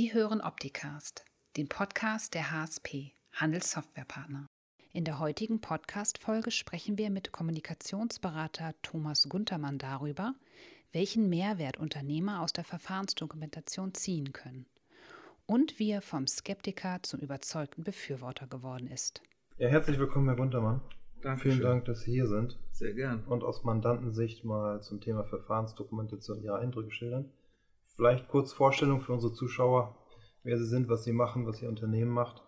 Sie hören Opticast, den Podcast der HSP, Handelssoftwarepartner. In der heutigen Podcast-Folge sprechen wir mit Kommunikationsberater Thomas Guntermann darüber, welchen Mehrwert Unternehmer aus der Verfahrensdokumentation ziehen können und wie er vom Skeptiker zum überzeugten Befürworter geworden ist. Ja, herzlich willkommen, Herr Guntermann. Dankeschön. Vielen Dank, dass Sie hier sind. Sehr gern. Und aus Mandantensicht mal zum Thema Verfahrensdokumentation Ihre Eindrücke schildern. Vielleicht kurz Vorstellung für unsere Zuschauer, wer Sie sind, was Sie machen, was Ihr Unternehmen macht.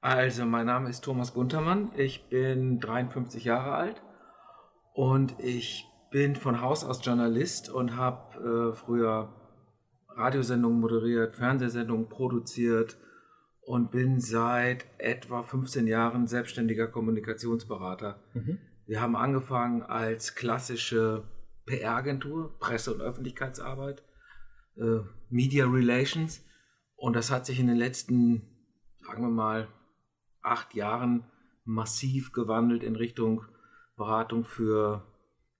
Also, mein Name ist Thomas Guntermann. Ich bin 53 Jahre alt und ich bin von Haus aus Journalist und habe äh, früher Radiosendungen moderiert, Fernsehsendungen produziert und bin seit etwa 15 Jahren selbstständiger Kommunikationsberater. Mhm. Wir haben angefangen als klassische PR-Agentur, Presse- und Öffentlichkeitsarbeit, äh, Media Relations. Und das hat sich in den letzten, sagen wir mal, acht Jahren massiv gewandelt in Richtung Beratung für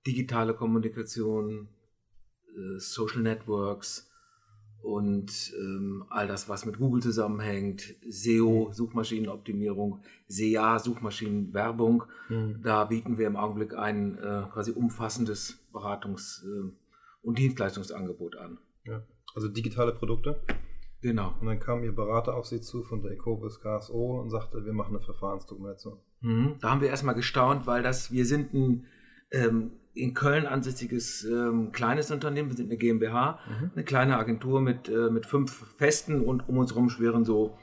digitale Kommunikation, äh, Social Networks und ähm, all das, was mit Google zusammenhängt, SEO, Suchmaschinenoptimierung, SEA, Suchmaschinenwerbung. Mhm. Da bieten wir im Augenblick ein äh, quasi umfassendes Beratungs- und Dienstleistungsangebot an. Ja. Also digitale Produkte. Genau. Und dann kam Ihr Berater auf Sie zu von der Ecovis KSO und sagte, wir machen eine Verfahrensdokumentation. Mhm. Da haben wir erstmal gestaunt, weil das, wir sind ein ähm, in Köln ansässiges ähm, kleines Unternehmen, wir sind eine GmbH, Mhm. eine kleine Agentur mit, äh, mit fünf Festen und um uns herum schwirren so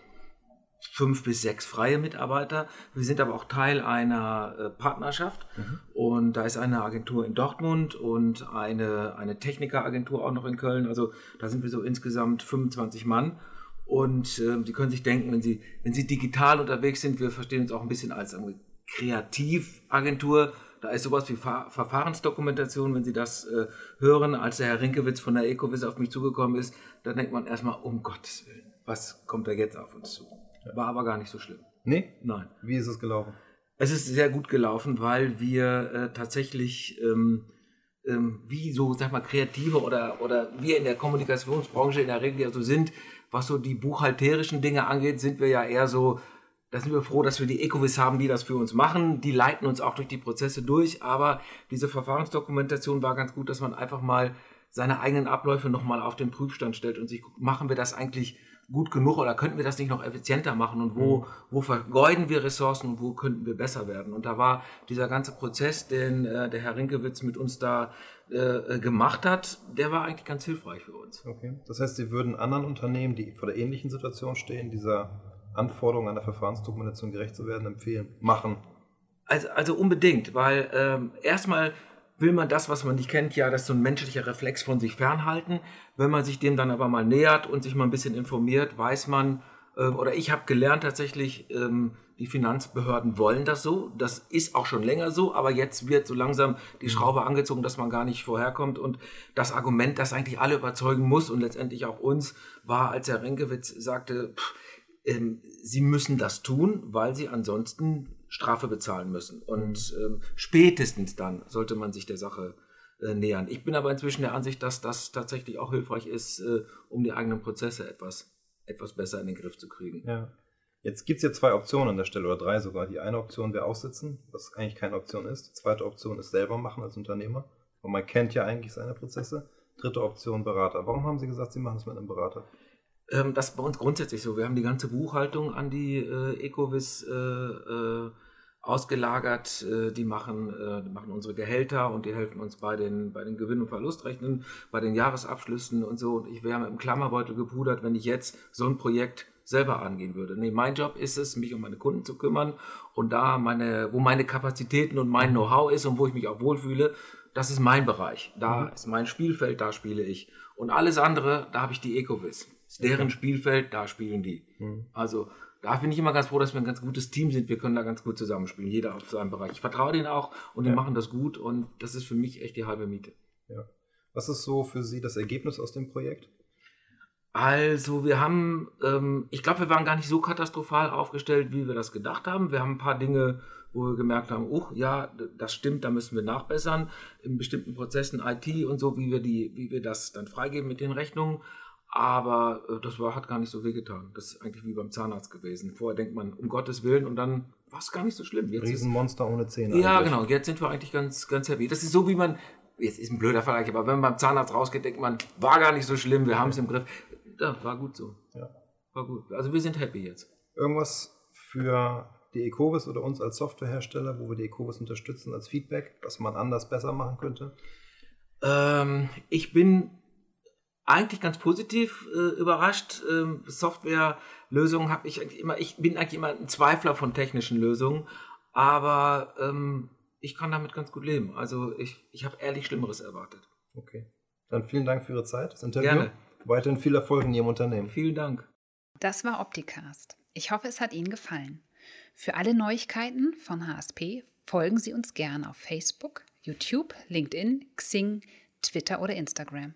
fünf bis sechs freie Mitarbeiter. Wir sind aber auch Teil einer äh, Partnerschaft Mhm. und da ist eine Agentur in Dortmund und eine, eine Technikeragentur auch noch in Köln. Also da sind wir so insgesamt 25 Mann. Und äh, Sie können sich denken, wenn Sie, wenn Sie digital unterwegs sind, wir verstehen uns auch ein bisschen als irgendwie Kreativagentur. Da ist sowas wie Ver Verfahrensdokumentation, wenn Sie das äh, hören, als der Herr Rinkewitz von der Ecovis auf mich zugekommen ist, dann denkt man erstmal, um Gottes Willen, was kommt da jetzt auf uns zu? War aber gar nicht so schlimm. Nee? Nein. Wie ist es gelaufen? Es ist sehr gut gelaufen, weil wir äh, tatsächlich ähm, ähm, wie so, sag mal, Kreative oder, oder wir in der Kommunikationsbranche in der Regel ja so sind, was so die buchhalterischen Dinge angeht, sind wir ja eher so, da sind wir froh, dass wir die Ecovis haben, die das für uns machen. Die leiten uns auch durch die Prozesse durch, aber diese Verfahrensdokumentation war ganz gut, dass man einfach mal seine eigenen Abläufe nochmal auf den Prüfstand stellt und sich guckt, machen wir das eigentlich gut genug oder könnten wir das nicht noch effizienter machen und wo, wo vergeuden wir Ressourcen und wo könnten wir besser werden. Und da war dieser ganze Prozess, den äh, der Herr Rinkewitz mit uns da äh, gemacht hat, der war eigentlich ganz hilfreich für uns. Okay. Das heißt, Sie würden anderen Unternehmen, die vor der ähnlichen Situation stehen, dieser Anforderung an der Verfahrensdokumentation gerecht zu werden, empfehlen, machen. Also, also unbedingt, weil ähm, erstmal will man das, was man nicht kennt, ja, das ist so ein menschlicher Reflex von sich fernhalten. Wenn man sich dem dann aber mal nähert und sich mal ein bisschen informiert, weiß man, äh, oder ich habe gelernt tatsächlich, ähm, die Finanzbehörden wollen das so. Das ist auch schon länger so, aber jetzt wird so langsam die Schraube angezogen, dass man gar nicht vorherkommt. Und das Argument, das eigentlich alle überzeugen muss und letztendlich auch uns, war, als Herr Renkewitz sagte, pff, ähm, sie müssen das tun, weil sie ansonsten Strafe bezahlen müssen. Und ähm, spätestens dann sollte man sich der Sache äh, nähern. Ich bin aber inzwischen der Ansicht, dass das tatsächlich auch hilfreich ist, äh, um die eigenen Prozesse etwas, etwas besser in den Griff zu kriegen. Ja. Jetzt gibt es ja zwei Optionen an der Stelle oder drei sogar. Die eine Option wäre aussitzen, was eigentlich keine Option ist. Die zweite Option ist selber machen als Unternehmer. Und man kennt ja eigentlich seine Prozesse. Dritte Option Berater. Warum haben Sie gesagt, Sie machen es mit einem Berater? Ähm, das ist bei uns grundsätzlich so. Wir haben die ganze Buchhaltung an die äh, Ecovis äh, äh, ausgelagert. Äh, die, machen, äh, die machen unsere Gehälter und die helfen uns bei den, bei den Gewinn- und Verlustrechnen, bei den Jahresabschlüssen und so. Und ich wäre mit dem Klammerbeutel gepudert, wenn ich jetzt so ein Projekt selber angehen würde. Nee, mein Job ist es, mich um meine Kunden zu kümmern und da meine, wo meine Kapazitäten und mein Know-how ist und wo ich mich auch wohlfühle, das ist mein Bereich. Da Mhm. ist mein Spielfeld, da spiele ich. Und alles andere, da habe ich die Ecovis. Ist deren Spielfeld, da spielen die. Mhm. Also da bin ich immer ganz froh, dass wir ein ganz gutes Team sind. Wir können da ganz gut zusammenspielen, jeder auf seinem Bereich. Ich vertraue denen auch und die Ja. machen das gut und das ist für mich echt die halbe Miete. Ja. Was ist so für Sie das Ergebnis aus dem Projekt? Also wir haben, ähm, ich glaube, wir waren gar nicht so katastrophal aufgestellt, wie wir das gedacht haben. Wir haben ein paar Dinge, wo wir gemerkt haben, oh ja, das stimmt, da müssen wir nachbessern in bestimmten Prozessen IT und so, wie wir die, wie wir das dann freigeben mit den Rechnungen. Aber äh, das war, hat gar nicht so wehgetan. Das ist eigentlich wie beim Zahnarzt gewesen. Vorher denkt man, um Gottes Willen, und dann war es gar nicht so schlimm. Jetzt Riesenmonster ist, ohne Zähne. Ja, eigentlich. genau. Jetzt sind wir eigentlich ganz, ganz happy. Das ist so, wie man, jetzt ist ein blöder Vergleich, aber wenn man beim Zahnarzt rausgeht, denkt man, war gar nicht so schlimm, wir haben es im Griff. Ja, war gut so. Ja. War gut. Also wir sind happy jetzt. Irgendwas für die Ecovis oder uns als Softwarehersteller, wo wir die Ecovis unterstützen als Feedback, was man anders besser machen könnte? Ähm, ich bin eigentlich ganz positiv äh, überrascht. Ähm, Softwarelösungen habe ich eigentlich immer, ich bin eigentlich immer ein Zweifler von technischen Lösungen, aber ähm, ich kann damit ganz gut leben. Also ich, ich habe ehrlich Schlimmeres erwartet. Okay. Dann vielen Dank für Ihre Zeit, das Interview. Gerne. Weiterhin viel Erfolg in Ihrem Unternehmen. Vielen Dank. Das war Opticast. Ich hoffe, es hat Ihnen gefallen. Für alle Neuigkeiten von HSP folgen Sie uns gerne auf Facebook, YouTube, LinkedIn, Xing, Twitter oder Instagram.